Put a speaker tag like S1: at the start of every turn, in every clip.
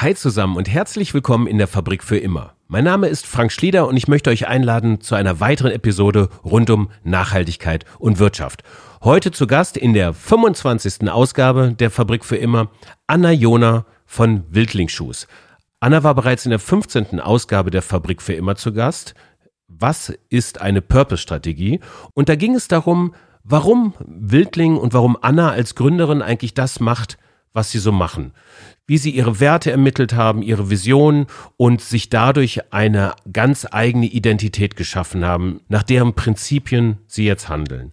S1: Hi zusammen und herzlich willkommen in der Fabrik für immer. Mein Name ist Frank Schlieder und ich möchte euch einladen zu einer weiteren Episode rund um Nachhaltigkeit und Wirtschaft. Heute zu Gast in der 25. Ausgabe der Fabrik für immer Anna Jona von Wildlingsschuhs. Anna war bereits in der 15. Ausgabe der Fabrik für immer zu Gast. Was ist eine Purpose-Strategie? Und da ging es darum, warum Wildling und warum Anna als Gründerin eigentlich das macht, was sie so machen wie sie ihre Werte ermittelt haben, ihre Vision und sich dadurch eine ganz eigene Identität geschaffen haben, nach deren Prinzipien sie jetzt handeln.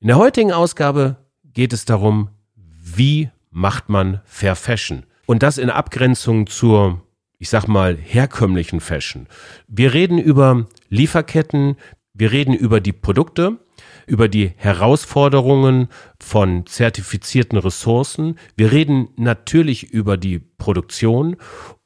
S1: In der heutigen Ausgabe geht es darum, wie macht man Fair Fashion? Und das in Abgrenzung zur, ich sag mal, herkömmlichen Fashion. Wir reden über Lieferketten, wir reden über die Produkte, über die Herausforderungen von zertifizierten Ressourcen. Wir reden natürlich über die Produktion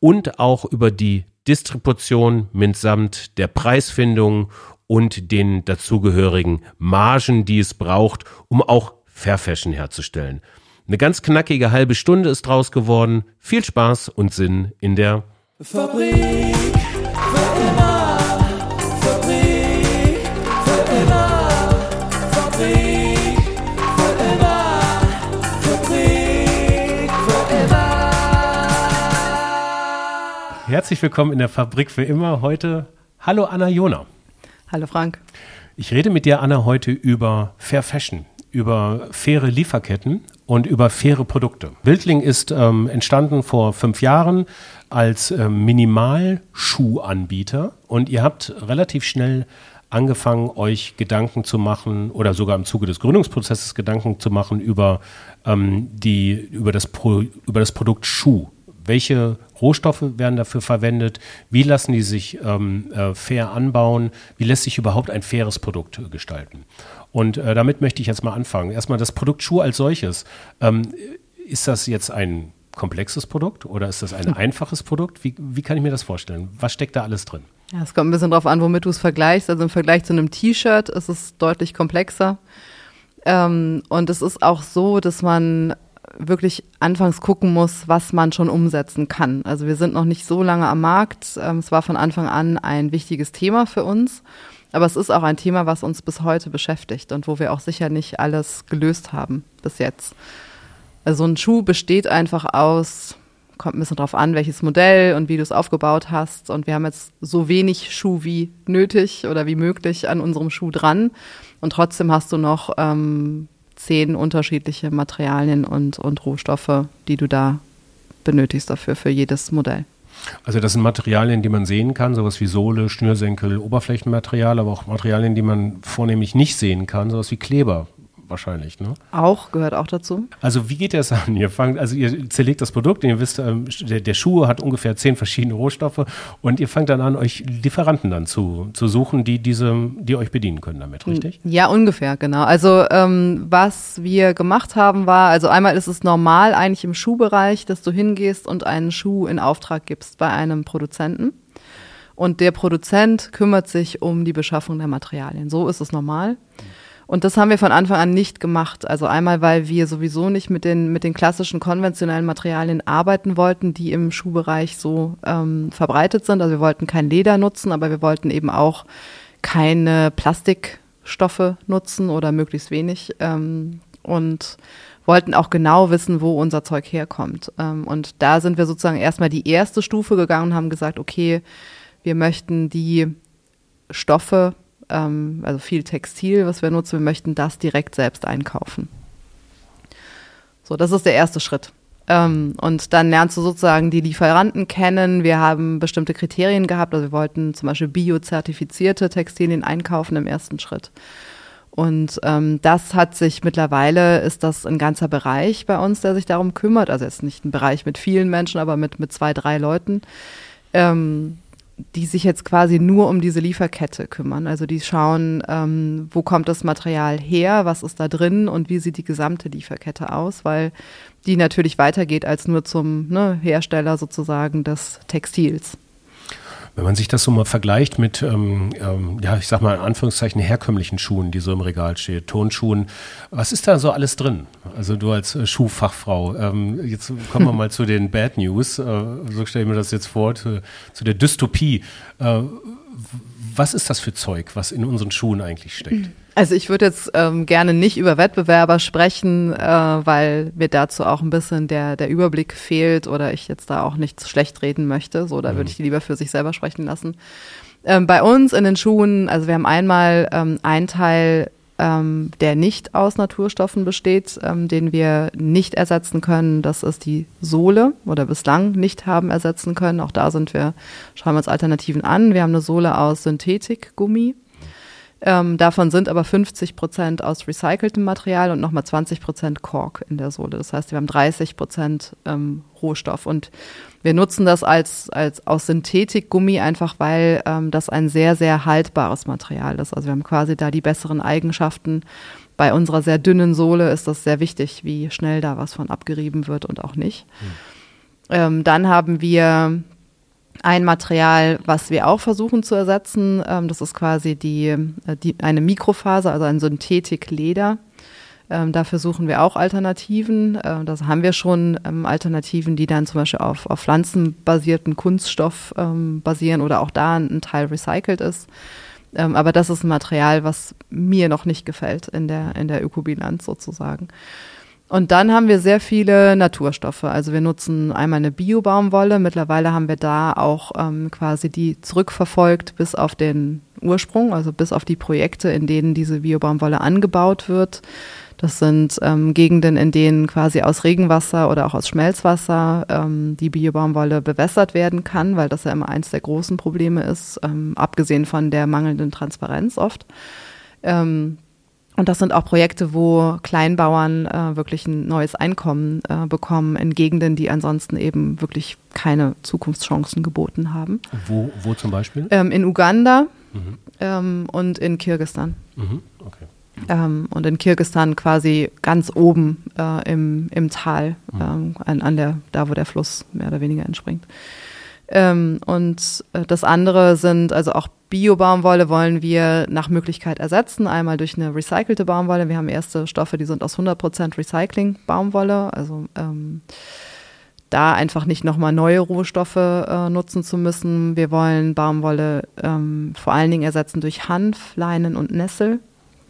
S1: und auch über die Distribution mitsamt der Preisfindung und den dazugehörigen Margen, die es braucht, um auch Fair Fashion herzustellen. Eine ganz knackige halbe Stunde ist draus geworden. Viel Spaß und Sinn in der Fabrik. Herzlich willkommen in der Fabrik für immer. Heute, hallo Anna Jona.
S2: Hallo Frank.
S1: Ich rede mit dir, Anna, heute über Fair Fashion, über faire Lieferketten und über faire Produkte. Wildling ist ähm, entstanden vor fünf Jahren als ähm, Minimalschuhanbieter und ihr habt relativ schnell angefangen, euch Gedanken zu machen oder sogar im Zuge des Gründungsprozesses Gedanken zu machen über, ähm, die, über, das Pro, über das Produkt Schuh welche Rohstoffe werden dafür verwendet? Wie lassen die sich ähm, äh, fair anbauen? Wie lässt sich überhaupt ein faires Produkt äh, gestalten? Und äh, damit möchte ich jetzt mal anfangen. Erstmal das Produkt Schuh als solches. Ähm, ist das jetzt ein komplexes Produkt oder ist das ein hm. einfaches Produkt? Wie, wie kann ich mir das vorstellen? Was steckt da alles drin?
S2: Ja, es kommt ein bisschen darauf an, womit du es vergleichst. Also im Vergleich zu einem T-Shirt ist es deutlich komplexer. Ähm, und es ist auch so, dass man wirklich anfangs gucken muss, was man schon umsetzen kann. Also wir sind noch nicht so lange am Markt. Ähm, es war von Anfang an ein wichtiges Thema für uns. Aber es ist auch ein Thema, was uns bis heute beschäftigt und wo wir auch sicher nicht alles gelöst haben bis jetzt. Also ein Schuh besteht einfach aus, kommt ein bisschen drauf an, welches Modell und wie du es aufgebaut hast. Und wir haben jetzt so wenig Schuh wie nötig oder wie möglich an unserem Schuh dran. Und trotzdem hast du noch ähm, zehn unterschiedliche Materialien und, und Rohstoffe, die du da benötigst dafür, für jedes Modell.
S1: Also das sind Materialien, die man sehen kann, sowas wie Sohle, Schnürsenkel, Oberflächenmaterial, aber auch Materialien, die man vornehmlich nicht sehen kann, sowas wie Kleber, wahrscheinlich, ne?
S2: Auch, gehört auch dazu.
S1: Also wie geht das an? Ihr fangt, also ihr zerlegt das Produkt, ihr wisst, ähm, der, der Schuh hat ungefähr zehn verschiedene Rohstoffe und ihr fangt dann an, euch Lieferanten dann zu, zu suchen, die diese, die euch bedienen können damit, richtig?
S2: Ja, ungefähr, genau. Also ähm, was wir gemacht haben war, also einmal ist es normal eigentlich im Schuhbereich, dass du hingehst und einen Schuh in Auftrag gibst bei einem Produzenten. Und der Produzent kümmert sich um die Beschaffung der Materialien. So ist es normal. Mhm. Und das haben wir von Anfang an nicht gemacht. Also einmal, weil wir sowieso nicht mit den, mit den klassischen konventionellen Materialien arbeiten wollten, die im Schuhbereich so ähm, verbreitet sind. Also wir wollten kein Leder nutzen, aber wir wollten eben auch keine Plastikstoffe nutzen oder möglichst wenig. Ähm, und wollten auch genau wissen, wo unser Zeug herkommt. Ähm, und da sind wir sozusagen erstmal die erste Stufe gegangen und haben gesagt, okay, wir möchten die Stoffe ähm, also viel Textil, was wir nutzen, wir möchten das direkt selbst einkaufen. So, das ist der erste Schritt. Ähm, und dann lernst du sozusagen die Lieferanten kennen. Wir haben bestimmte Kriterien gehabt. Also wir wollten zum Beispiel biozertifizierte Textilien einkaufen im ersten Schritt. Und ähm, das hat sich mittlerweile, ist das ein ganzer Bereich bei uns, der sich darum kümmert. Also jetzt nicht ein Bereich mit vielen Menschen, aber mit, mit zwei, drei Leuten. Ähm, die sich jetzt quasi nur um diese Lieferkette kümmern. Also die schauen, ähm, wo kommt das Material her, was ist da drin und wie sieht die gesamte Lieferkette aus, weil die natürlich weitergeht als nur zum ne, Hersteller sozusagen des Textils.
S1: Wenn man sich das so mal vergleicht mit, ähm, ähm, ja, ich sag mal in Anführungszeichen herkömmlichen Schuhen, die so im Regal stehen, Tonschuhen, was ist da so alles drin? Also du als äh, Schuhfachfrau, ähm, jetzt kommen wir mal zu den Bad News, äh, so stelle ich mir das jetzt vor, zu, zu der Dystopie. Äh, was ist das für Zeug, was in unseren Schuhen eigentlich steckt?
S2: Also ich würde jetzt ähm, gerne nicht über Wettbewerber sprechen, äh, weil mir dazu auch ein bisschen der, der Überblick fehlt oder ich jetzt da auch nichts schlecht reden möchte. So, da mhm. würde ich die lieber für sich selber sprechen lassen. Ähm, bei uns in den Schuhen, also wir haben einmal ähm, einen Teil, ähm, der nicht aus Naturstoffen besteht, ähm, den wir nicht ersetzen können. Das ist die Sohle oder bislang nicht haben ersetzen können. Auch da sind wir, schauen wir uns Alternativen an. Wir haben eine Sohle aus Synthetikgummi. Ähm, davon sind aber 50 Prozent aus recyceltem Material und nochmal 20 Prozent Kork in der Sohle. Das heißt, wir haben 30 Prozent ähm, Rohstoff. Und wir nutzen das als, als aus Synthetikgummi einfach, weil ähm, das ein sehr, sehr haltbares Material ist. Also wir haben quasi da die besseren Eigenschaften. Bei unserer sehr dünnen Sohle ist das sehr wichtig, wie schnell da was von abgerieben wird und auch nicht. Mhm. dann haben wir ein Material, was wir auch versuchen zu ersetzen, ähm, das ist quasi die, äh, die, eine Mikrofaser, also ein Synthetikleder. Ähm, dafür suchen wir auch Alternativen. Ähm, das haben wir schon ähm, Alternativen, die dann zum Beispiel auf, auf pflanzenbasierten Kunststoff ähm, basieren oder auch da ein, Teil recycelt ist. Ähm, aber das ist ein Material, was mir noch nicht gefällt in der, in der Ökobilanz sozusagen. Und dann haben wir sehr viele Naturstoffe. Also wir nutzen einmal eine Bio-Baumwolle. Mittlerweile haben wir da auch ähm, quasi die zurückverfolgt bis auf den Ursprung, also bis auf die Projekte, in denen diese Bio-Baumwolle angebaut wird. Das sind ähm, Gegenden, in denen quasi aus Regenwasser oder auch aus Schmelzwasser ähm, die Bio-Baumwolle bewässert werden kann, weil das ja immer eins der großen Probleme ist, ähm, abgesehen von der mangelnden Transparenz oft. Ähm, und das sind auch Projekte, wo Kleinbauern äh, wirklich ein neues Einkommen äh, bekommen in Gegenden, die ansonsten eben wirklich keine Zukunftschancen geboten haben.
S1: Wo, wo zum Beispiel?
S2: Ähm, in Uganda mhm. ähm, und in Kirgistan.
S1: Mhm. Okay.
S2: Ähm, und in Kirgistan quasi ganz oben äh, im, im Tal, mhm. Ähm, an, an der, da wo der Fluss mehr oder weniger entspringt. Ähm, und äh, das andere sind also auch Bio-Baumwolle wollen wir nach Möglichkeit ersetzen. Einmal durch eine recycelte Baumwolle. Wir haben erste Stoffe, die sind aus 100% Recycling-Baumwolle. Also ähm, da einfach nicht nochmal neue Rohstoffe äh, nutzen zu müssen. Wir wollen Baumwolle ähm, vor allen Dingen ersetzen durch Hanf, Leinen und Nessel.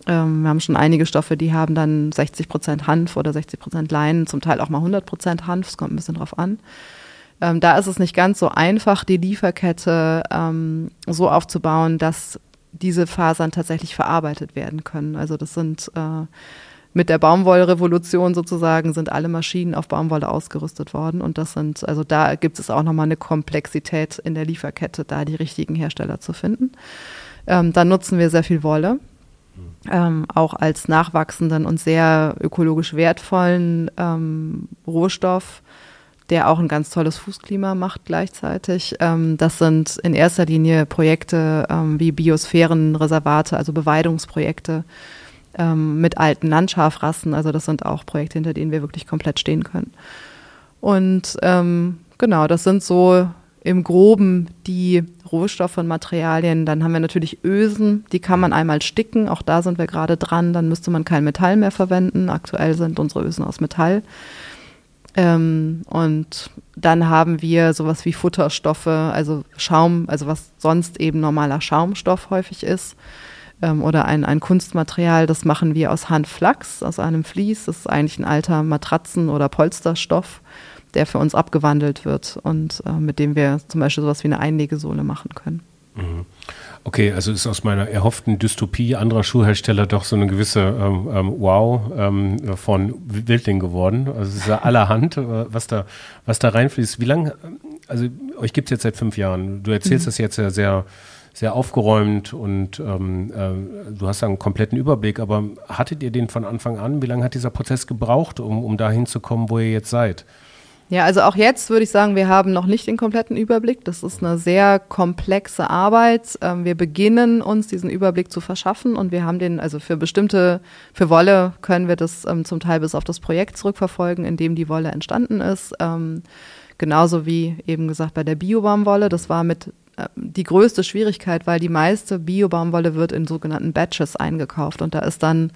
S2: Ähm, wir haben schon einige Stoffe, die haben dann 60% Hanf oder 60% Leinen, zum Teil auch mal 100% Hanf. Es kommt ein bisschen drauf an. Ähm, da ist es nicht ganz so einfach, die Lieferkette ähm, so aufzubauen, dass diese Fasern tatsächlich verarbeitet werden können. Also das sind äh, mit der Baumwollrevolution sozusagen sind alle Maschinen auf Baumwolle ausgerüstet worden und das sind, also da gibt es auch nochmal eine Komplexität in der Lieferkette, da die richtigen Hersteller zu finden. Ähm, dann nutzen wir sehr viel Wolle. Ähm, auch als nachwachsenden und sehr ökologisch wertvollen ähm, Rohstoff der auch ein ganz tolles Fußklima macht gleichzeitig. Ähm, das sind in erster Linie Projekte ähm, wie Biosphärenreservate, also Beweidungsprojekte ähm, mit alten Landschafrassen. Also das sind auch Projekte, hinter denen wir wirklich komplett stehen können. Und ähm, genau, das sind so im Groben die Rohstoffe und Materialien. Dann haben wir natürlich Ösen, die kann man einmal sticken. Auch da sind wir gerade dran. Dann müsste man kein Metall mehr verwenden. Aktuell sind unsere Ösen aus Metall. Ähm, und dann haben wir sowas wie Futterstoffe, also Schaum, also was sonst eben normaler Schaumstoff häufig ist. Ähm, oder ein, ein Kunstmaterial, das machen wir aus Handflachs, aus einem Vlies. Das ist eigentlich ein alter Matratzen- oder Polsterstoff, der für uns abgewandelt wird und äh, mit dem wir zum Beispiel sowas wie eine Einlegesohle machen können.
S1: Mhm. Okay, also ist aus meiner erhofften Dystopie anderer Schuhhersteller doch so eine gewisse ähm, ähm, Wow ähm, von Wildling geworden. Also es ist ja allerhand, äh, was da, was da reinfließt. Wie lange, also euch gibt es jetzt seit fünf Jahren. Du erzählst mhm. das jetzt ja sehr, sehr aufgeräumt und ähm, äh, du hast einen kompletten Überblick, aber hattet ihr den von Anfang an? Wie lange hat dieser Prozess gebraucht, um, um dahin zu kommen, wo ihr jetzt seid?
S2: Ja, also auch jetzt würde ich sagen, wir haben noch nicht den kompletten Überblick. Das ist eine sehr komplexe Arbeit. Ähm, wir beginnen uns diesen Überblick zu verschaffen und wir haben den, also für bestimmte, für Wolle können wir das ähm, zum Teil bis auf das Projekt zurückverfolgen, in dem die Wolle entstanden ist. Ähm, genauso wie eben gesagt bei der Biobaumwolle. Das war mit die größte Schwierigkeit, weil die meiste Bio-Baumwolle wird in sogenannten Batches eingekauft und da ist dann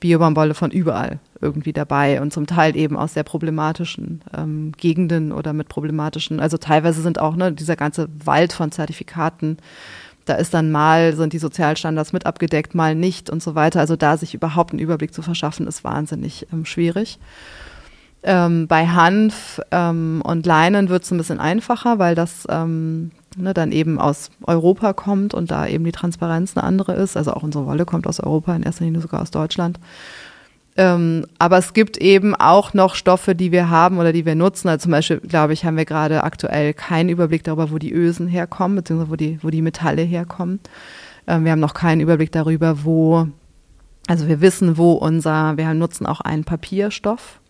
S2: Biobaumwolle von überall irgendwie dabei und zum Teil eben aus sehr problematischen ähm, Gegenden oder mit problematischen, also teilweise sind auch ne, dieser ganze Wald von Zertifikaten, da ist dann mal, sind die Sozialstandards mit abgedeckt, mal nicht und so weiter. Also da sich überhaupt einen Überblick zu verschaffen, ist wahnsinnig ähm, schwierig. Ähm, bei Hanf ähm, und Leinen wird es ein bisschen einfacher, weil das ähm, ne, dann eben aus Europa kommt und da eben die Transparenz eine andere ist. Also auch unsere Wolle kommt aus Europa, in erster Linie sogar aus Deutschland. Ähm, aber es gibt eben auch noch Stoffe, die wir haben oder die wir nutzen. Also zum Beispiel, glaube ich, haben wir gerade aktuell keinen Überblick darüber, wo die Ösen herkommen, beziehungsweise wo die, wo die Metalle herkommen. Ähm, wir haben noch keinen Überblick darüber, wo, also wir wissen, wo unser, wir nutzen auch einen Papierstoff,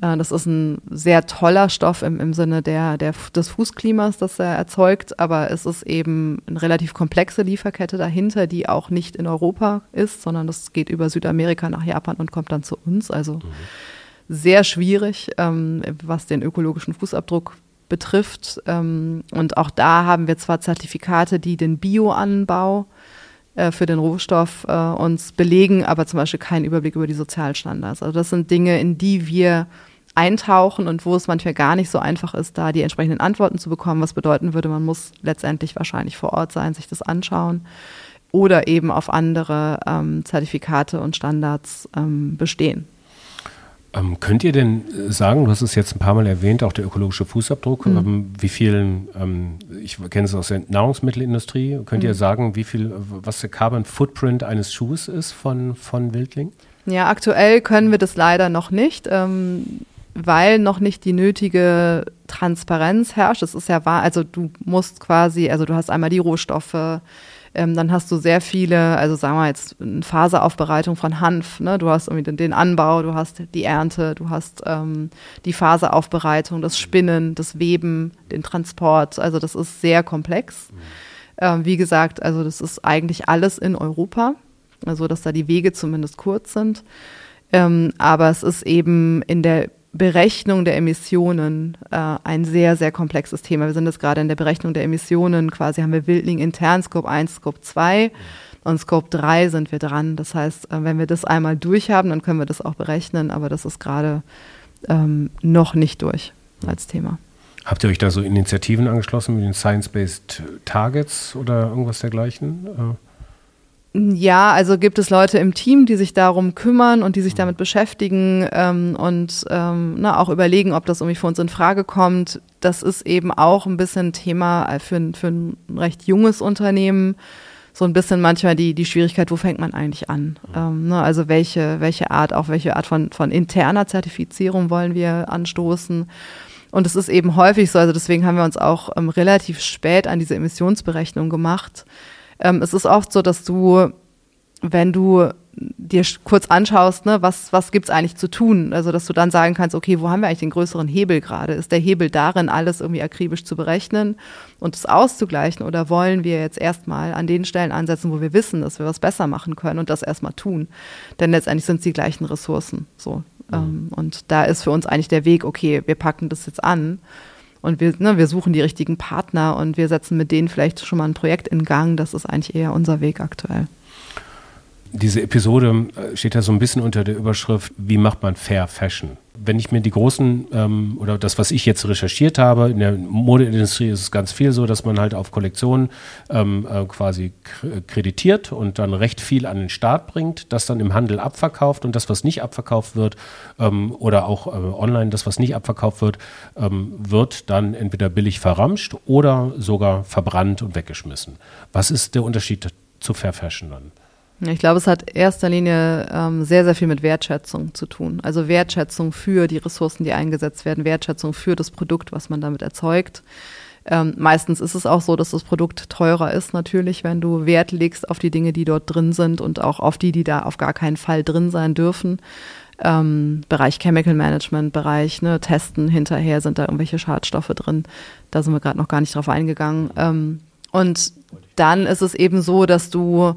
S2: das ist ein sehr toller Stoff im, im Sinne der, der, des Fußklimas, das er erzeugt, aber es ist eben eine relativ komplexe Lieferkette dahinter, die auch nicht in Europa ist, sondern das geht über Südamerika nach Japan und kommt dann zu uns. Also mhm. sehr schwierig, ähm, was den ökologischen Fußabdruck betrifft. Ähm, und auch da haben wir zwar Zertifikate, die den Bioanbau äh, für den Rohstoff äh, uns belegen, aber zum Beispiel keinen Überblick über die Sozialstandards. Also das sind Dinge, in die wir eintauchen und wo es manchmal gar nicht so einfach ist, da die entsprechenden Antworten zu bekommen, was bedeuten würde, man muss letztendlich wahrscheinlich vor Ort sein, sich das anschauen oder eben auf andere ähm, Zertifikate und Standards ähm, bestehen.
S1: Ähm, könnt ihr denn sagen, du hast es jetzt ein paar Mal erwähnt, auch der ökologische Fußabdruck, mhm. ähm, wie viel, ähm, ich kenne es aus der Nahrungsmittelindustrie, könnt mhm. ihr sagen, wie viel, was der Carbon Footprint eines Schuhs ist von, von Wildling?
S2: Ja, aktuell können wir das leider noch nicht. Ähm, weil noch nicht die nötige Transparenz herrscht. Das ist ja wahr, also du musst quasi, also du hast einmal die Rohstoffe, ähm, dann hast du sehr viele, also sagen wir jetzt eine Faseraufbereitung von Hanf, ne? du hast irgendwie den, Anbau, du hast die Ernte, du hast ähm, die Faseraufbereitung, das Spinnen, das Weben, den Transport, also das ist sehr komplex. Mhm. Ähm, wie gesagt, also das ist eigentlich alles in Europa, also dass da die Wege zumindest kurz sind. Ähm, aber es ist eben in der Berechnung der Emissionen äh, ein sehr, sehr komplexes Thema. Wir sind jetzt gerade in der Berechnung der Emissionen, quasi haben wir Wildling intern, Scope 1, Scope 2 und Scope 3 sind wir dran. Das heißt, äh, wenn wir das einmal durch haben, dann können wir das auch berechnen, aber das ist gerade ähm, noch nicht durch als Thema.
S1: Habt ihr euch da so Initiativen angeschlossen mit den Science-Based Targets oder irgendwas dergleichen? Äh
S2: ja, also gibt es Leute im Team, die sich darum kümmern und die sich damit beschäftigen ähm, und ähm, na, auch überlegen, ob das irgendwie für uns in Frage kommt. Das ist eben auch ein bisschen Thema für, für ein recht junges Unternehmen. So ein bisschen manchmal die, die Schwierigkeit, wo fängt man eigentlich an? Ähm, ne, also welche, welche Art, auch welche Art von, von interner Zertifizierung wollen wir anstoßen? Und es ist eben häufig so, also deswegen haben wir uns auch ähm, relativ spät an diese Emissionsberechnung gemacht ähm, es ist oft so, dass du, wenn du dir kurz anschaust, ne, was, was gibt's eigentlich zu tun? Also, dass du dann sagen kannst, okay, wo haben wir eigentlich den größeren Hebel gerade? Ist der Hebel darin, alles irgendwie akribisch zu berechnen und es auszugleichen? Oder wollen wir jetzt erstmal an den Stellen ansetzen, wo wir wissen, dass wir was besser machen können und das erstmal tun? Denn letztendlich sind es die gleichen Ressourcen. So. Mhm. Ähm, und da ist für uns eigentlich der Weg, okay, wir packen das jetzt an und wir, ne, wir suchen die richtigen Partner und wir setzen mit denen vielleicht schon mal ein Projekt in Gang. Das ist eigentlich eher unser Weg aktuell.
S1: Diese Episode äh, steht ja so ein bisschen unter der Überschrift, wie macht man Fair Fashion? Wenn ich mir die großen ähm, oder das, was ich jetzt recherchiert habe, in der Modeindustrie ist es ganz viel so, dass man halt auf Kollektionen ähm, äh, quasi kreditiert und dann recht viel an den Start bringt, das dann im Handel abverkauft und das, was nicht abverkauft wird ähm, oder auch äh, online, das, was nicht abverkauft wird, ähm, wird dann entweder billig verramscht oder sogar verbrannt und weggeschmissen. Was ist der Unterschied zu Fair Fashion dann?
S2: Ich glaube, es hat erster Linie ähm, sehr, sehr viel mit Wertschätzung zu tun. Also Wertschätzung für die Ressourcen, die eingesetzt werden, Wertschätzung für das Produkt, was man damit erzeugt. Ähm, meistens ist es auch so, dass das Produkt teurer ist, natürlich, wenn du Wert legst auf die Dinge, die dort drin sind und auch auf die, die da auf gar keinen Fall drin sein dürfen. Ähm, Bereich Chemical Management, Bereich ne, Testen hinterher, sind da irgendwelche Schadstoffe drin. Da sind wir gerade noch gar nicht drauf eingegangen. Ähm, und dann ist es eben so, dass du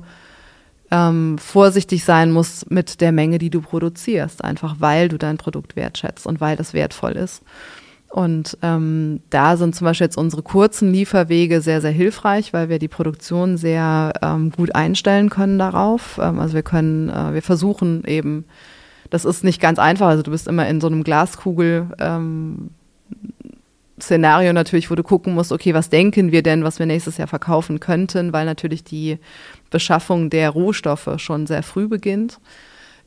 S2: ähm, vorsichtig sein musst mit der Menge, die du produzierst, einfach weil du dein Produkt wertschätzt und weil das wertvoll ist. Und ähm, da sind zum Beispiel jetzt unsere kurzen Lieferwege sehr, sehr hilfreich, weil wir die Produktion sehr ähm, gut einstellen können darauf. Ähm, also wir können, äh, wir versuchen eben, das ist nicht ganz einfach, also du bist immer in so einem Glaskugel. Ähm, Szenario natürlich, wo du gucken musst, okay, was denken wir denn, was wir nächstes Jahr verkaufen könnten, weil natürlich die Beschaffung der Rohstoffe schon sehr früh beginnt.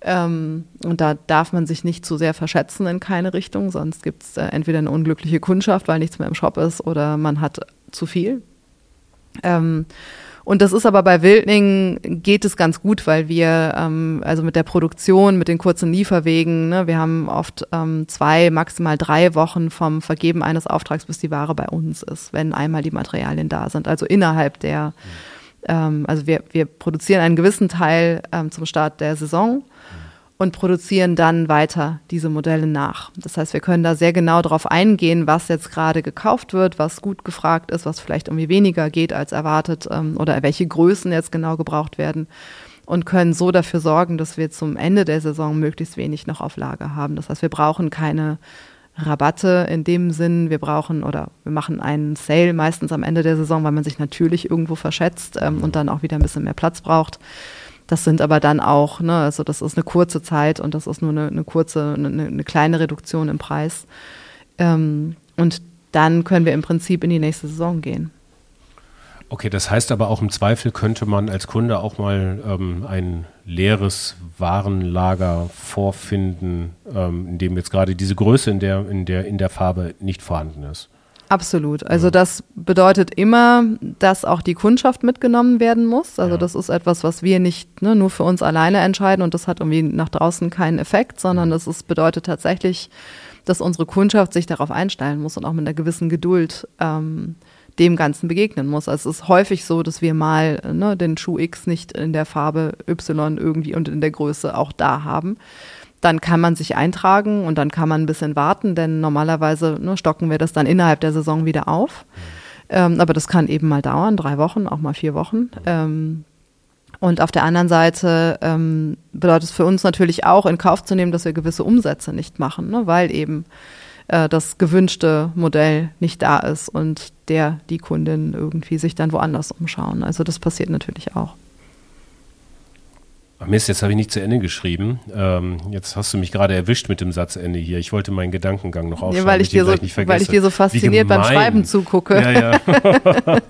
S2: Ähm, und da darf man sich nicht zu sehr verschätzen in keine Richtung, sonst gibt es äh, entweder eine unglückliche Kundschaft, weil nichts mehr im Shop ist, oder man hat zu viel. Ähm, und das ist aber bei Wildling geht es ganz gut, weil wir, ähm, also mit der Produktion, mit den kurzen Lieferwegen, ne, wir haben oft ähm, zwei, maximal drei Wochen vom Vergeben eines Auftrags, bis die Ware bei uns ist, wenn einmal die Materialien da sind. Also innerhalb der, ähm, also wir, wir produzieren einen gewissen Teil ähm, zum Start der Saison und produzieren dann weiter diese Modelle nach. Das heißt, wir können da sehr genau darauf eingehen, was jetzt gerade gekauft wird, was gut gefragt ist, was vielleicht irgendwie weniger geht als erwartet ähm, oder welche Größen jetzt genau gebraucht werden und können so dafür sorgen, dass wir zum Ende der Saison möglichst wenig noch auf Lager haben. Das heißt, wir brauchen keine Rabatte in dem Sinn, wir brauchen oder wir machen einen Sale meistens am Ende der Saison, weil man sich natürlich irgendwo verschätzt ähm, und dann auch wieder ein bisschen mehr Platz braucht. Das sind aber dann auch, ne, also das ist eine kurze Zeit und das ist nur eine, eine kurze, eine, eine, kleine Reduktion im Preis. Ähm, und dann können wir im Prinzip in die nächste Saison gehen.
S1: Okay, das heißt aber auch im Zweifel könnte man als Kunde auch mal ähm, ein leeres Warenlager vorfinden, ähm, in dem jetzt gerade diese Größe in der, in der, in der Farbe nicht vorhanden ist.
S2: Absolut. Also das bedeutet immer, dass auch die Kundschaft mitgenommen werden muss. Also ja. das ist etwas, was wir nicht ne, nur für uns alleine entscheiden und das hat irgendwie nach draußen keinen Effekt, sondern das ist, bedeutet tatsächlich, dass unsere Kundschaft sich darauf einstellen muss und auch mit einer gewissen Geduld ähm, dem Ganzen begegnen muss. Also es ist häufig so, dass wir mal ne, den Schuh X nicht in der Farbe Y irgendwie und in der Größe auch da haben dann kann man sich eintragen und dann kann man ein bisschen warten, denn normalerweise ne, stocken wir das dann innerhalb der Saison wieder auf. Ähm, aber das kann eben mal dauern, drei Wochen, auch mal vier Wochen. Ähm, und auf der anderen Seite ähm, bedeutet es für uns natürlich auch, in Kauf zu nehmen, dass wir gewisse Umsätze nicht machen, ne, weil eben äh, das gewünschte Modell nicht da ist und der, die Kundin irgendwie sich dann woanders umschauen. Also das passiert natürlich auch.
S1: Mist, jetzt habe ich nicht zu Ende geschrieben. Ähm, jetzt hast du mich gerade erwischt mit dem Satzende hier. Ich wollte meinen Gedankengang noch aufschreiben,
S2: ja, weil, ich dir so, weil ich dir so fasziniert beim Schreiben zugucke. Ja, ja.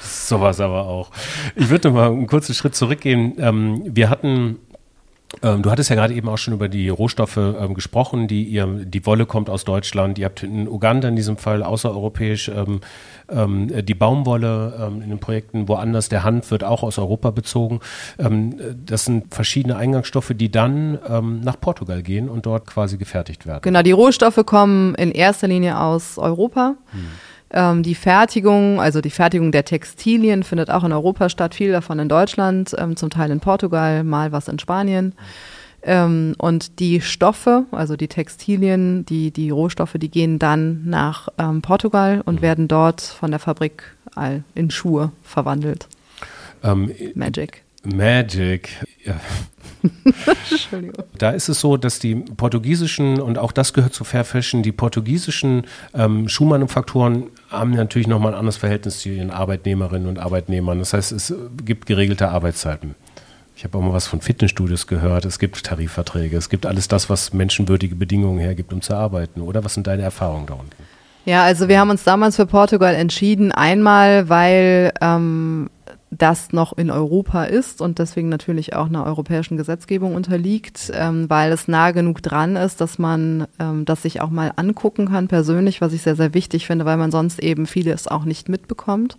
S1: Sowas aber auch. Ich würde noch mal einen kurzen Schritt zurückgehen. Ähm, wir hatten ähm, du hattest ja gerade eben auch schon über die Rohstoffe ähm, gesprochen, die ihr, die Wolle kommt aus Deutschland, ihr habt in Uganda in diesem Fall außereuropäisch ähm, ähm die Baumwolle ähm, in den Projekten woanders, der Hanf wird auch aus Europa bezogen. Ähm, das sind verschiedene Eingangsstoffe, die dann nach Portugal gehen und dort quasi gefertigt werden.
S2: Genau, die Rohstoffe kommen in erster Linie aus Europa. Hm. Ähm, die Fertigung, also die Fertigung der Textilien findet auch in Europa statt, viel davon in Deutschland, ähm, zum Teil in Portugal, mal was in Spanien. Ähm, und die Stoffe, also die Textilien, die, die Rohstoffe, die gehen dann nach ähm, Portugal und mhm. werden dort von der Fabrik in Schuhe verwandelt.
S1: Ähm, Magic. Magic. Ja. Entschuldigung. Da ist es so, dass die portugiesischen, und auch das gehört zu Fair Fashion, die portugiesischen ähm, Schuhmanufakturen haben natürlich nochmal ein anderes Verhältnis zu ihren Arbeitnehmerinnen und Arbeitnehmern. Das heißt, es gibt geregelte Arbeitszeiten. Ich habe auch mal was von Fitnessstudios gehört. Es gibt Tarifverträge. Es gibt alles das, was menschenwürdige Bedingungen hergibt, um zu arbeiten. Oder was sind deine Erfahrungen da unten?
S2: Ja, also wir haben uns damals für Portugal entschieden. Einmal, weil ähm, das noch in Europa ist und deswegen natürlich auch einer europäischen Gesetzgebung unterliegt, ähm, weil es nah genug dran ist, dass man ähm, das sich auch mal angucken kann persönlich, was ich sehr, sehr wichtig finde, weil man sonst eben vieles auch nicht mitbekommt.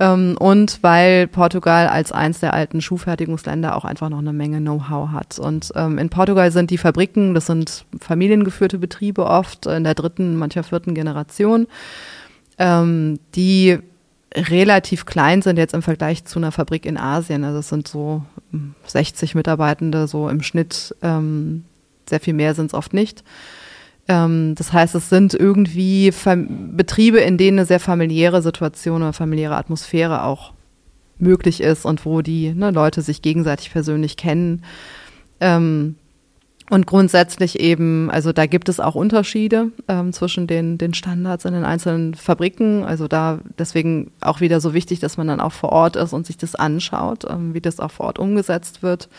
S2: Ähm, und weil Portugal als eins der alten Schuhfertigungsländer auch einfach noch eine Menge Know-how hat. Und ähm, in Portugal sind die Fabriken, das sind familiengeführte Betriebe oft, in der dritten, mancher vierten Generation, ähm, die relativ klein sind jetzt im Vergleich zu einer Fabrik in Asien. Also es sind so 60 hm, Mitarbeitende so im Schnitt. Ähm, sehr viel mehr sind es oft nicht. Ähm, das heißt, es sind irgendwie Fam Betriebe, in denen eine sehr familiäre Situation oder familiäre Atmosphäre auch möglich ist und wo die ne, Leute sich gegenseitig persönlich kennen. Ähm, Und grundsätzlich eben, also da gibt es auch Unterschiede ähm, zwischen den, den Standards in den einzelnen Fabriken. Also da deswegen auch wieder so wichtig, dass man dann auch vor Ort ist und sich das anschaut, ähm, wie das auch vor Ort umgesetzt wird.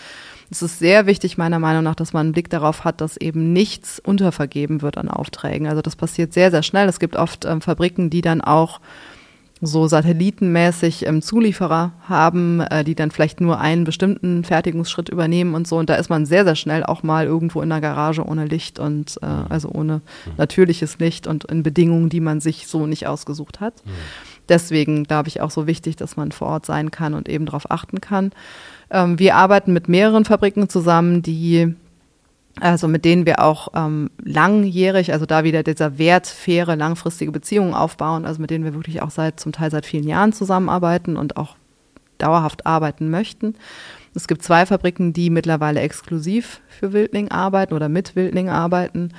S2: Es ist sehr wichtig, meiner Meinung nach, dass man einen Blick darauf hat, dass eben nichts untervergeben wird an Aufträgen. Also das passiert sehr, sehr schnell. Es gibt oft ähm, Fabriken, die dann auch so satellitenmäßig ähm, Zulieferer haben, äh, die dann vielleicht nur einen bestimmten Fertigungsschritt übernehmen und so. Und da ist man sehr, sehr schnell auch mal irgendwo in der Garage ohne Licht und äh, mhm. also ohne mhm. natürliches Licht und in Bedingungen, die man sich so nicht ausgesucht hat. Mhm. Deswegen glaube ich auch so wichtig, dass man vor Ort sein kann und eben darauf achten kann. Ähm, wir arbeiten mit mehreren Fabriken zusammen, die also mit denen wir auch ähm, langjährig, also da wieder dieser Wert, faire, langfristige Beziehungen aufbauen, also mit denen wir wirklich auch seit zum Teil seit vielen Jahren zusammenarbeiten und auch dauerhaft arbeiten möchten. Es gibt zwei Fabriken, die mittlerweile exklusiv für Wildling arbeiten oder mit Wildling arbeiten.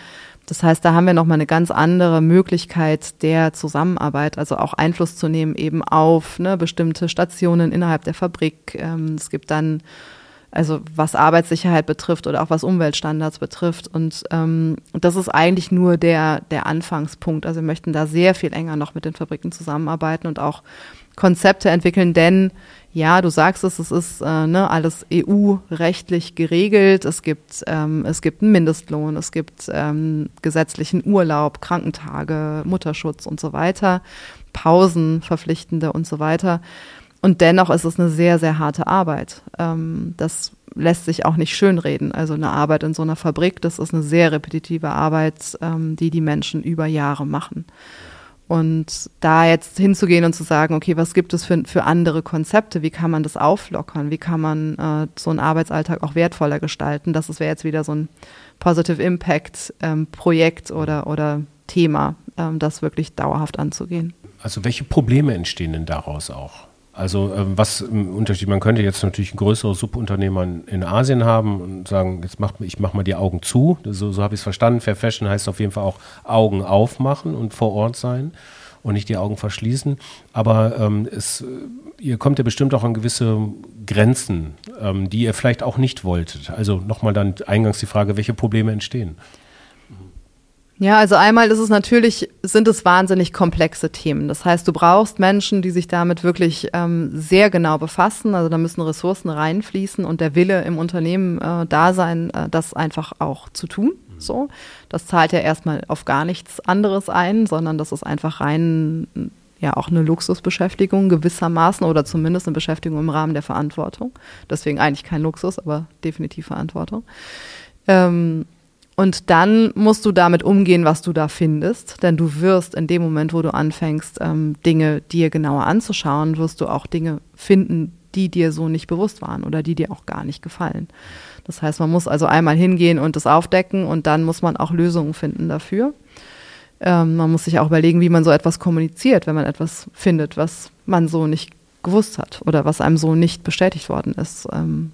S2: Das heißt, da haben wir nochmal eine ganz andere Möglichkeit der Zusammenarbeit, also auch Einfluss zu nehmen eben auf ne, bestimmte Stationen innerhalb der Fabrik. Ähm, es gibt dann also was Arbeitssicherheit betrifft oder auch was Umweltstandards betrifft. Und ähm, das ist eigentlich nur der, der Anfangspunkt. Also wir möchten da sehr viel enger noch mit den Fabriken zusammenarbeiten und auch Konzepte entwickeln, denn ja, du sagst es, es ist äh, ne, alles EU-rechtlich geregelt. Es gibt, ähm, es gibt einen Mindestlohn, es gibt ähm, gesetzlichen Urlaub, Krankentage, Mutterschutz und so weiter, Pausen, verpflichtende und so weiter. Und dennoch ist es eine sehr, sehr harte Arbeit. Ähm, das lässt sich auch nicht schönreden. Also eine Arbeit in so einer Fabrik, das ist eine sehr repetitive Arbeit, ähm, die die Menschen über Jahre machen. Und da jetzt hinzugehen und zu sagen, okay, was gibt es für, für andere Konzepte? Wie kann man das auflockern? Wie kann man äh, so einen Arbeitsalltag auch wertvoller gestalten? Das wäre jetzt wieder so ein Positive Impact ähm, Projekt oder, oder Thema, ähm, das wirklich dauerhaft anzugehen.
S1: Also welche Probleme entstehen denn daraus auch? Also ähm, was im Unterschied, man könnte jetzt natürlich ein größeres Subunternehmer in Asien haben und sagen, jetzt mach, ich mache mal die Augen zu. So, so habe ich es verstanden. Fair Fashion heißt auf jeden Fall auch Augen aufmachen und vor Ort sein und nicht die Augen verschließen. Aber ähm, es, ihr kommt ja bestimmt auch an gewisse Grenzen, ähm, die ihr vielleicht auch nicht wolltet. Also nochmal dann eingangs die Frage, welche Probleme entstehen.
S2: Ja, also einmal ist es natürlich, sind es wahnsinnig komplexe Themen. Das heißt, du brauchst Menschen, die sich damit wirklich ähm, sehr genau befassen. Also da müssen Ressourcen reinfließen und der Wille im Unternehmen äh, da sein, äh, das einfach auch zu tun. So, das zahlt ja erstmal auf gar nichts anderes ein, sondern das ist einfach rein ja auch eine Luxusbeschäftigung gewissermaßen oder zumindest eine Beschäftigung im Rahmen der Verantwortung. Deswegen eigentlich kein Luxus, aber definitiv Verantwortung. Ähm, und dann musst du damit umgehen, was du da findest. Denn du wirst in dem Moment, wo du anfängst, ähm, Dinge dir genauer anzuschauen, wirst du auch Dinge finden, die dir so nicht bewusst waren oder die dir auch gar nicht gefallen. Das heißt, man muss also einmal hingehen und das aufdecken und dann muss man auch Lösungen finden dafür. Ähm, man muss sich auch überlegen, wie man so etwas kommuniziert, wenn man etwas findet, was man so nicht gewusst hat oder was einem so nicht bestätigt worden ist. Ähm,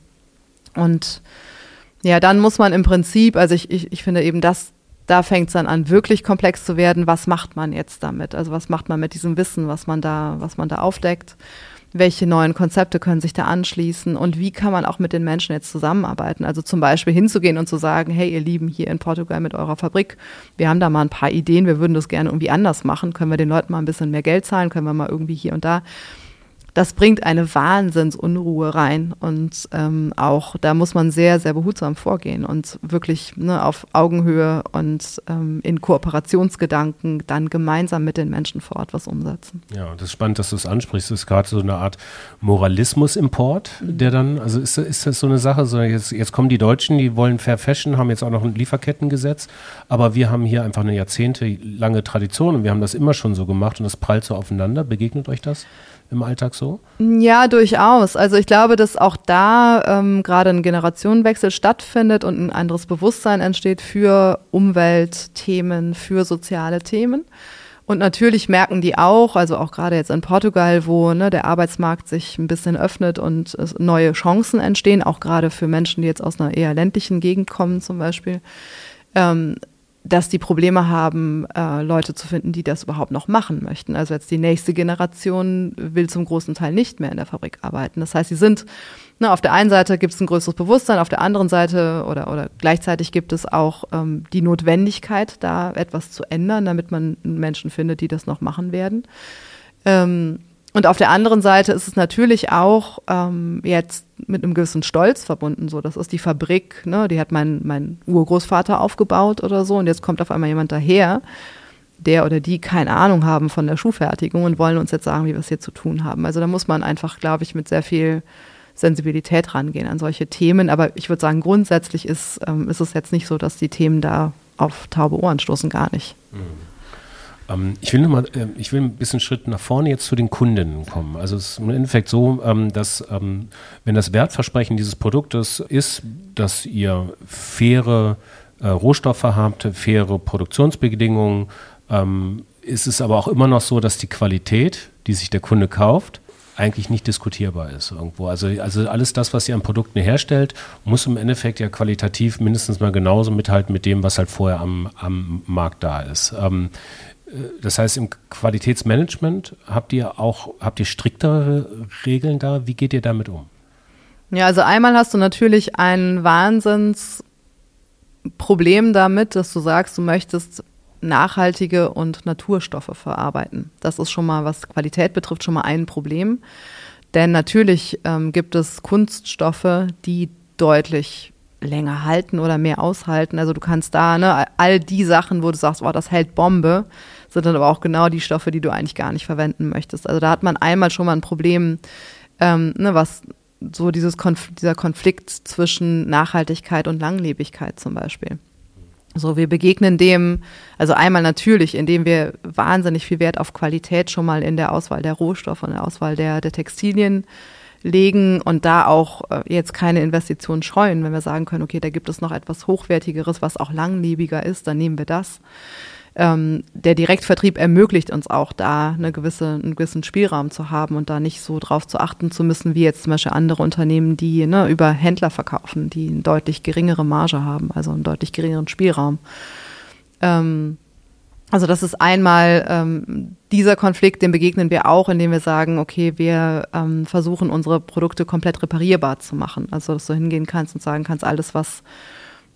S2: und ja, dann muss man im Prinzip, also ich, ich, ich finde eben das, da fängt es dann an, wirklich komplex zu werden. Was macht man jetzt damit? Also was macht man mit diesem Wissen, was man da, was man da aufdeckt? Welche neuen Konzepte können sich da anschließen? Und wie kann man auch mit den Menschen jetzt zusammenarbeiten? Also zum Beispiel hinzugehen und zu sagen, hey, ihr Lieben hier in Portugal mit eurer Fabrik, wir haben da mal ein paar Ideen, wir würden das gerne irgendwie anders machen. Können wir den Leuten mal ein bisschen mehr Geld zahlen? Können wir mal irgendwie hier und da das bringt eine Wahnsinnsunruhe rein. Und ähm, auch da muss man sehr, sehr behutsam vorgehen und wirklich ne, auf Augenhöhe und ähm, in Kooperationsgedanken dann gemeinsam mit den Menschen vor Ort was umsetzen.
S1: Ja, das ist spannend, dass du es ansprichst. Das ist gerade so eine Art Moralismus-Import, mhm. der dann, also ist, ist das so eine Sache, so jetzt, jetzt kommen die Deutschen, die wollen Fair Fashion, haben jetzt auch noch ein Lieferkettengesetz, aber wir haben hier einfach eine jahrzehntelange Tradition und wir haben das immer schon so gemacht und das prallt so aufeinander. Begegnet euch das? Im Alltag so?
S2: Ja, durchaus. Also ich glaube, dass auch da ähm, gerade ein Generationenwechsel stattfindet und ein anderes Bewusstsein entsteht für Umweltthemen, für soziale Themen. Und natürlich merken die auch, also auch gerade jetzt in Portugal, wo ne, der Arbeitsmarkt sich ein bisschen öffnet und neue Chancen entstehen, auch gerade für Menschen, die jetzt aus einer eher ländlichen Gegend kommen zum Beispiel, ähm, dass die Probleme haben, äh, Leute zu finden, die das überhaupt noch machen möchten. Also jetzt die nächste Generation will zum großen Teil nicht mehr in der Fabrik arbeiten. Das heißt, sie sind, ne, auf der einen Seite gibt es ein größeres Bewusstsein, auf der anderen Seite oder, oder gleichzeitig gibt es auch ähm, die Notwendigkeit, da etwas zu ändern, damit man Menschen findet, die das noch machen werden. Ähm, und auf der anderen Seite ist es natürlich auch ähm, jetzt mit einem gewissen Stolz verbunden. So, das ist die Fabrik, ne? die hat mein, mein Urgroßvater aufgebaut oder so. Und jetzt kommt auf einmal jemand daher, der oder die keine Ahnung haben von der Schuhfertigung und wollen uns jetzt sagen, wie wir es hier zu tun haben. Also da muss man einfach, glaube ich, mit sehr viel Sensibilität rangehen an solche Themen. Aber ich würde sagen, grundsätzlich ist, ähm, ist es jetzt nicht so, dass die Themen da auf taube Ohren stoßen, gar nicht. Mhm.
S1: Ähm, ich will noch mal, äh, ich will ein bisschen Schritt nach vorne jetzt zu den Kundinnen kommen. Also es ist im Endeffekt so, ähm, dass ähm, wenn das Wertversprechen dieses Produktes ist, dass ihr faire äh, Rohstoffe habt, faire Produktionsbedingungen, ist es aber auch immer noch so, dass die Qualität, die sich der Kunde kauft, eigentlich nicht diskutierbar ist irgendwo. Also, also alles das, was ihr an Produkten herstellt, muss im Endeffekt ja qualitativ mindestens mal genauso mithalten mit dem, was halt vorher am, am Markt da ist. Ähm, das heißt, im Qualitätsmanagement habt ihr auch, habt ihr striktere Regeln da? Wie geht ihr damit um?
S2: Ja, also einmal hast du natürlich ein Wahnsinnsproblem damit, dass du sagst, du möchtest nachhaltige und Naturstoffe verarbeiten. Das ist schon mal, was Qualität betrifft, schon mal ein Problem. Denn natürlich ähm, gibt es Kunststoffe, die deutlich länger halten oder mehr aushalten. Also du kannst da, ne, all die Sachen, wo du sagst, oh, das hält Bombe, sind dann aber auch genau die Stoffe, die du eigentlich gar nicht verwenden möchtest. Also da hat man einmal schon mal ein Problem, ähm, ne, was so dieses Konf dieser Konflikt zwischen Nachhaltigkeit und Langlebigkeit zum Beispiel. So, wir begegnen dem, also einmal natürlich, indem wir wahnsinnig viel Wert auf Qualität schon mal in der Auswahl der Rohstoffe und der Auswahl der, der Textilien legen und da auch äh, jetzt keine Investitionen scheuen, wenn wir sagen können, okay, da gibt es noch etwas Hochwertigeres, was auch langlebiger ist, dann nehmen wir das ähm, der Direktvertrieb ermöglicht uns auch da eine gewisse, einen gewissen Spielraum zu haben und da nicht so drauf zu achten zu müssen, wie jetzt zum Beispiel andere Unternehmen, die ne, über Händler verkaufen, die eine deutlich geringere Marge haben, also einen deutlich geringeren Spielraum. Ähm, also das ist einmal ähm, dieser Konflikt, dem begegnen wir auch, indem wir sagen, okay, wir ähm, versuchen unsere Produkte komplett reparierbar zu machen. Also dass du hingehen kannst und sagen kannst, alles, was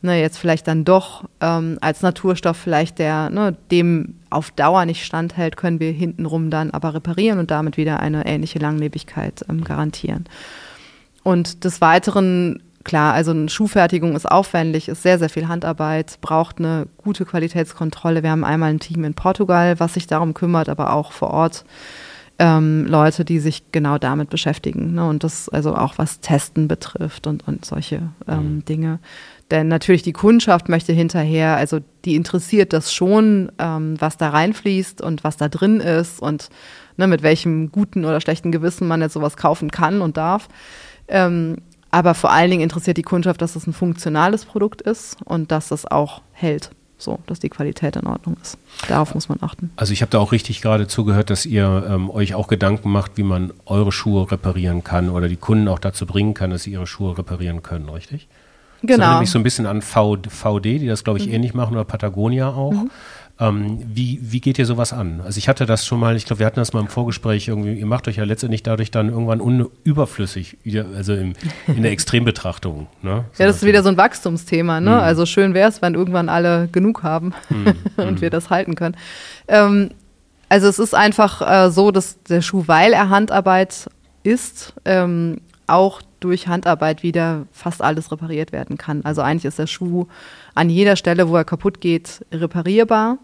S2: ne, jetzt vielleicht dann doch ähm, als Naturstoff vielleicht der ne, dem auf Dauer nicht standhält, können wir hintenrum dann aber reparieren und damit wieder eine ähnliche Langlebigkeit ähm, garantieren. Und des Weiteren, klar, also eine Schuhfertigung ist aufwendig, ist sehr, sehr viel Handarbeit, braucht eine gute Qualitätskontrolle. Wir haben einmal ein Team in Portugal, was sich darum kümmert, aber auch vor Ort ähm, Leute, die sich genau damit beschäftigen. Ne? Und das also auch was Testen betrifft und, und solche ähm, mhm. Dinge. Denn natürlich die Kundschaft möchte hinterher, also die interessiert das schon, ähm, was da reinfließt und was da drin ist und ne, mit welchem guten oder schlechten Gewissen man jetzt sowas kaufen kann und darf. Ähm, aber vor allen Dingen interessiert die Kundschaft, dass es ein funktionales Produkt ist und dass es auch hält. So, dass die Qualität in Ordnung ist. Darauf muss man achten.
S1: Also ich habe da auch richtig gerade zugehört, dass ihr ähm, euch auch Gedanken macht, wie man eure Schuhe reparieren kann oder die Kunden auch dazu bringen kann, dass sie ihre Schuhe reparieren können, richtig? Genau. Das erinnert mich so ein bisschen an VD, die das, glaube ich, mhm. ähnlich machen, oder Patagonia auch. Mhm. Ähm, wie, wie geht ihr sowas an? Also ich hatte das schon mal, ich glaube, wir hatten das mal im Vorgespräch irgendwie, ihr macht euch ja letztendlich dadurch dann irgendwann überflüssig, also im, in der Extrembetrachtung. Ne?
S2: So ja, das ist wieder so ein Wachstumsthema. Ne? Mhm. Also schön wäre es, wenn irgendwann alle genug haben mhm. und mhm. wir das halten können. Ähm, also es ist einfach äh, so, dass der Schuh, weil er Handarbeit ist, ähm, auch durch Handarbeit wieder fast alles repariert werden kann. Also eigentlich ist der Schuh an jeder Stelle, wo er kaputt geht, reparierbar.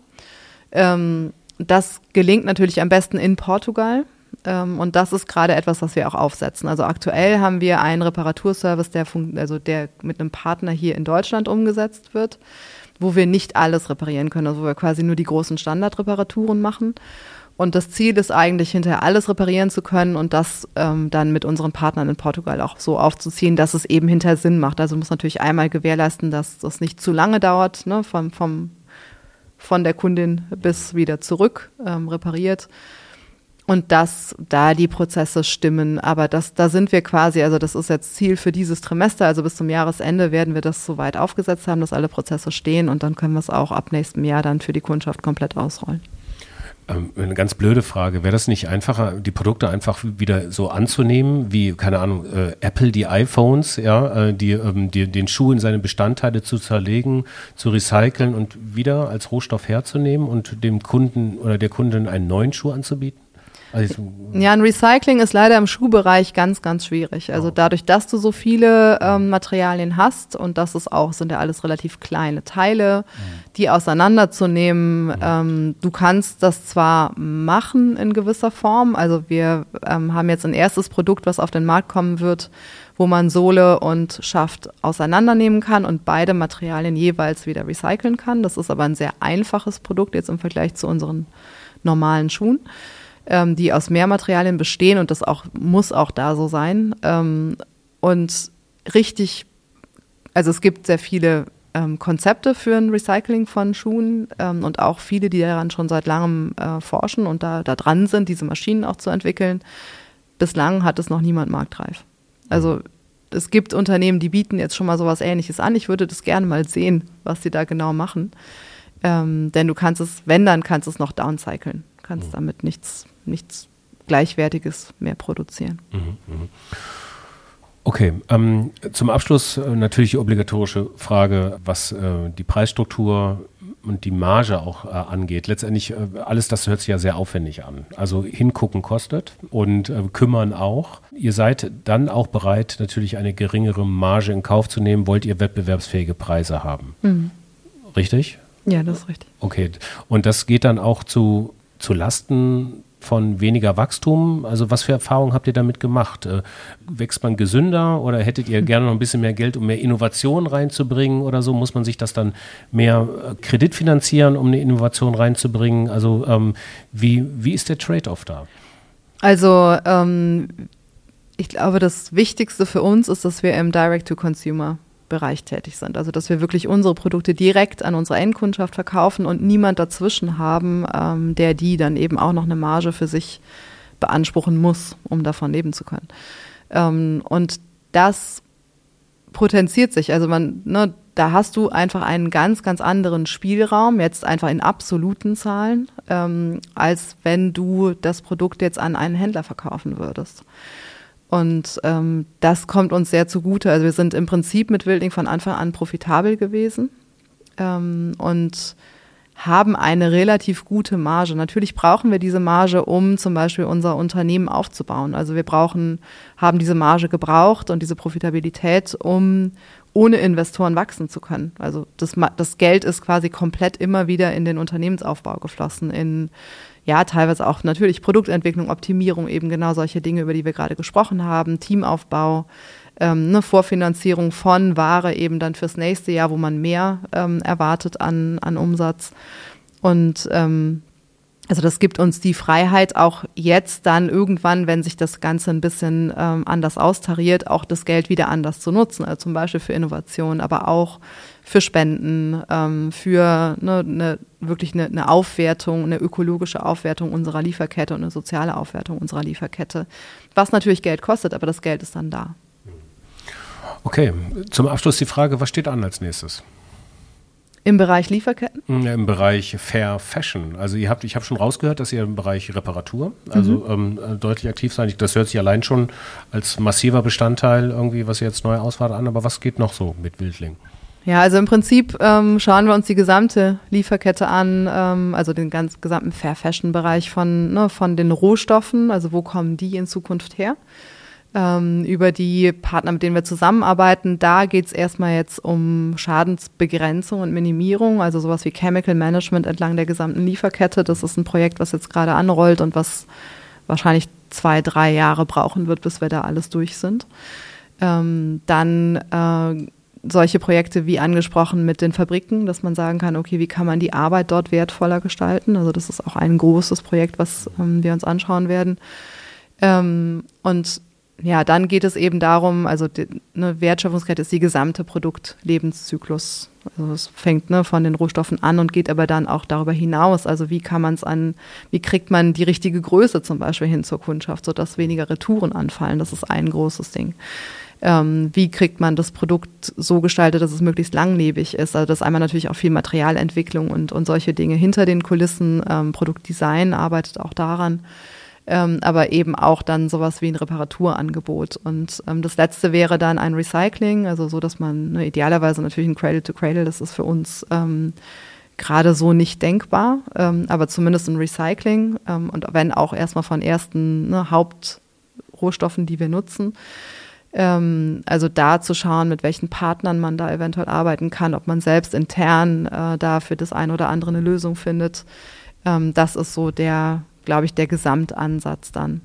S2: Ähm, das gelingt natürlich am besten in Portugal. Ähm, und das ist gerade etwas, was wir auch aufsetzen. Also aktuell haben wir einen Reparaturservice, der, also der mit einem Partner hier in Deutschland umgesetzt wird, wo wir nicht alles reparieren können, also wo wir quasi nur die großen Standardreparaturen machen. Und das Ziel ist eigentlich, hinterher alles reparieren zu können und das ähm, dann mit unseren Partnern in Portugal auch so aufzuziehen, dass es eben hinterher Sinn macht. Also muss natürlich einmal gewährleisten, dass das nicht zu lange dauert, ne, vom, vom, von der Kundin bis wieder zurück ähm, repariert. und dass da die Prozesse stimmen. Aber das, da sind wir quasi, also das ist jetzt Ziel für dieses Trimester, also bis zum Jahresende werden wir das so weit aufgesetzt haben, dass alle Prozesse stehen und dann können wir es auch ab nächstem Jahr dann für die Kundschaft komplett ausrollen.
S1: Ähm, eine ganz blöde Frage. Wäre das nicht einfacher, die Produkte einfach wieder so anzunehmen, wie, keine Ahnung, äh, Apple die iPhones, ja, äh, die, ähm, die, den Schuh in seine Bestandteile zu zerlegen, zu recyceln und wieder als Rohstoff herzunehmen und dem Kunden oder der Kundin einen neuen Schuh anzubieten?
S2: Also, ja, ein Recycling ist leider im Schuhbereich ganz, ganz schwierig. Also oh. dadurch, dass du so viele ähm, Materialien hast und das ist auch, sind ja alles relativ kleine Teile, mhm. die auseinanderzunehmen. Mhm. Ähm, du kannst das zwar machen in gewisser Form. Also wir ähm, haben jetzt ein erstes Produkt, was auf den Markt kommen wird, wo man Sohle und Schaft auseinandernehmen kann und beide Materialien jeweils wieder recyceln kann. Das ist aber ein sehr einfaches Produkt jetzt im Vergleich zu unseren normalen Schuhen ähm, die aus Mehrmaterialien bestehen und das auch muss auch da so sein. Ähm, und richtig, also es gibt sehr viele ähm, Konzepte für ein Recycling von Schuhen ähm, und auch viele, die daran schon seit langem äh, forschen und da, da dran sind, diese Maschinen auch zu entwickeln. Bislang hat es noch niemand marktreif. Also es gibt Unternehmen, die bieten jetzt schon mal sowas ähnliches an. Ich würde das gerne mal sehen, was sie da genau machen. Ähm, denn du kannst es, wenn, dann kannst du es noch downcyclen. Kannst mhm. damit nichts nichts Gleichwertiges mehr produzieren. Mhm,
S1: mh. Okay, ähm, zum Abschluss äh, natürlich die obligatorische Frage, was äh, die Preisstruktur und die Marge auch äh, angeht. Letztendlich äh, alles das hört sich ja sehr aufwendig an. Also hingucken kostet und äh, kümmern auch. Ihr seid dann auch bereit, natürlich eine geringere Marge in Kauf zu nehmen, wollt ihr wettbewerbsfähige Preise haben. Mhm. Richtig?
S2: Ja, das ist richtig.
S1: Okay, und das geht dann auch zu, zu Lasten von weniger Wachstum? Also was für Erfahrungen habt ihr damit gemacht? Äh, wächst man gesünder oder hättet ihr gerne noch ein bisschen mehr Geld, um mehr Innovation reinzubringen oder so? Muss man sich das dann mehr äh, Kredit finanzieren, um eine Innovation reinzubringen? Also ähm, wie, wie ist der Trade-off da?
S2: Also ähm, ich glaube, das Wichtigste für uns ist, dass wir im Direct-to-Consumer Bereich tätig sind. Also dass wir wirklich unsere Produkte direkt an unsere Endkundschaft verkaufen und niemand dazwischen haben, ähm, der die dann eben auch noch eine Marge für sich beanspruchen muss, um davon leben zu können. Ähm, und das potenziert sich. Also man, ne, da hast du einfach einen ganz, ganz anderen Spielraum, jetzt einfach in absoluten Zahlen, ähm, als wenn du das Produkt jetzt an einen Händler verkaufen würdest. Und ähm, das kommt uns sehr zugute. Also wir sind im Prinzip mit Wilding von Anfang an profitabel gewesen ähm, und haben eine relativ gute Marge. Natürlich brauchen wir diese Marge, um zum Beispiel unser Unternehmen aufzubauen. Also wir brauchen, haben diese Marge gebraucht und diese Profitabilität, um ohne Investoren wachsen zu können. Also das, das Geld ist quasi komplett immer wieder in den Unternehmensaufbau geflossen, in ja, teilweise auch natürlich Produktentwicklung, Optimierung, eben genau solche Dinge, über die wir gerade gesprochen haben, Teamaufbau, ähm, eine Vorfinanzierung von Ware eben dann fürs nächste Jahr, wo man mehr ähm, erwartet an, an Umsatz. Und ähm, also das gibt uns die Freiheit, auch jetzt dann irgendwann, wenn sich das Ganze ein bisschen ähm, anders austariert, auch das Geld wieder anders zu nutzen. Also zum Beispiel für Innovation, aber auch für Spenden, ähm, für ne, ne, wirklich eine, eine Aufwertung, eine ökologische Aufwertung unserer Lieferkette und eine soziale Aufwertung unserer Lieferkette. Was natürlich Geld kostet, aber das Geld ist dann da.
S1: Okay, zum Abschluss die Frage, was steht an als nächstes?
S2: Im Bereich Lieferketten?
S1: Im Bereich Fair Fashion. Also ihr habt, ich habe schon rausgehört, dass ihr im Bereich Reparatur, also mhm. ähm, deutlich aktiv seid. Das hört sich allein schon als massiver Bestandteil irgendwie, was ihr jetzt neu ausfahrt an. Aber was geht noch so mit Wildling?
S2: Ja, also im Prinzip ähm, schauen wir uns die gesamte Lieferkette an, ähm, also den ganz gesamten Fair Fashion Bereich von, ne, von den Rohstoffen, also wo kommen die in Zukunft her? Ähm, über die Partner, mit denen wir zusammenarbeiten, da geht es erstmal jetzt um Schadensbegrenzung und Minimierung, also sowas wie Chemical Management entlang der gesamten Lieferkette. Das ist ein Projekt, was jetzt gerade anrollt und was wahrscheinlich zwei, drei Jahre brauchen wird, bis wir da alles durch sind. Ähm, dann äh, solche Projekte wie angesprochen mit den Fabriken, dass man sagen kann, okay, wie kann man die Arbeit dort wertvoller gestalten? Also das ist auch ein großes Projekt, was ähm, wir uns anschauen werden. Ähm, und ja, dann geht es eben darum, also eine Wertschöpfungskette ist die gesamte Produktlebenszyklus Also es fängt ne, von den Rohstoffen an und geht aber dann auch darüber hinaus. Also wie kann man es an, wie kriegt man die richtige Größe zum Beispiel hin zur Kundschaft, sodass weniger Retouren anfallen. Das ist ein großes Ding. Ähm, wie kriegt man das Produkt so gestaltet, dass es möglichst langlebig ist. Also das ist einmal natürlich auch viel Materialentwicklung und, und solche Dinge hinter den Kulissen. Ähm, Produktdesign arbeitet auch daran ähm, aber eben auch dann sowas wie ein Reparaturangebot. Und ähm, das letzte wäre dann ein Recycling, also so, dass man ne, idealerweise natürlich ein Cradle to Cradle, das ist für uns ähm, gerade so nicht denkbar, ähm, aber zumindest ein Recycling ähm, und wenn auch erstmal von ersten ne, Hauptrohstoffen, die wir nutzen. Ähm, also da zu schauen, mit welchen Partnern man da eventuell arbeiten kann, ob man selbst intern äh, da für das eine oder andere eine Lösung findet. Ähm, das ist so der, glaube ich, der Gesamtansatz dann.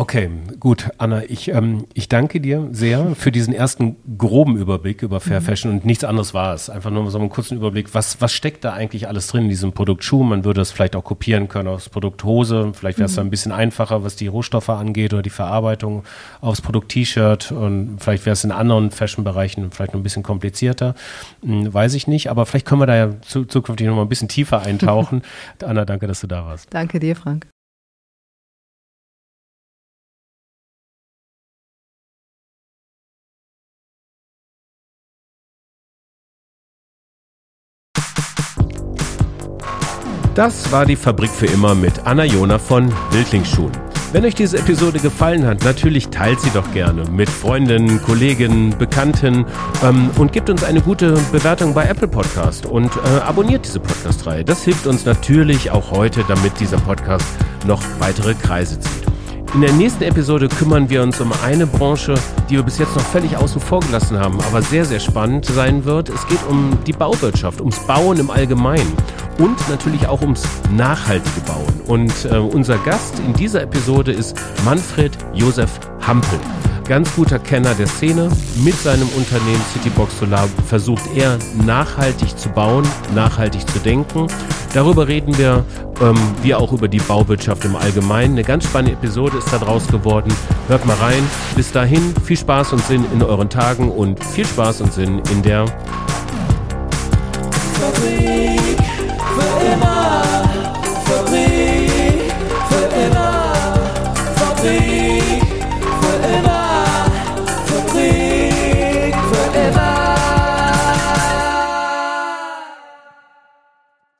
S1: Okay, gut, Anna, ich, ähm, ich danke dir sehr für diesen ersten groben Überblick über Fair mhm. Fashion und nichts anderes war es. Einfach nur so einen kurzen Überblick, was, was steckt da eigentlich alles drin in diesem Produkt Schuh? Man würde das vielleicht auch kopieren können aufs Produkt Hose. Vielleicht wäre es mhm. da ein bisschen einfacher, was die Rohstoffe angeht oder die Verarbeitung aufs Produkt T-Shirt und vielleicht wäre es in anderen Fashion-Bereichen vielleicht noch ein bisschen komplizierter. Hm, weiß ich nicht, aber vielleicht können wir da ja zu, zukünftig noch mal ein bisschen tiefer eintauchen. Anna, danke, dass du da warst.
S2: Danke dir, Frank.
S1: Das war die Fabrik für immer mit Anna Jona von Wildlingsschuhen. Wenn euch diese Episode gefallen hat, natürlich teilt sie doch gerne mit Freundinnen, Kollegen, Bekannten ähm, und gebt uns eine gute Bewertung bei Apple Podcast und äh, abonniert diese Podcast-Reihe. Das hilft uns natürlich auch heute, damit dieser Podcast noch weitere Kreise zieht. In der nächsten Episode kümmern wir uns um eine Branche, die wir bis jetzt noch völlig außen vor gelassen haben, aber sehr, sehr spannend sein wird. Es geht um die Bauwirtschaft, ums Bauen im Allgemeinen und natürlich auch ums nachhaltige Bauen. Und äh, unser Gast in dieser Episode ist Manfred Josef Hampel ganz guter Kenner der Szene. Mit seinem Unternehmen Citybox Solar versucht er nachhaltig zu bauen, nachhaltig zu denken. Darüber reden wir, ähm, wie auch über die Bauwirtschaft im Allgemeinen. Eine ganz spannende Episode ist daraus geworden. Hört mal rein. Bis dahin viel Spaß und Sinn in euren Tagen und viel Spaß und Sinn in der Fabrik.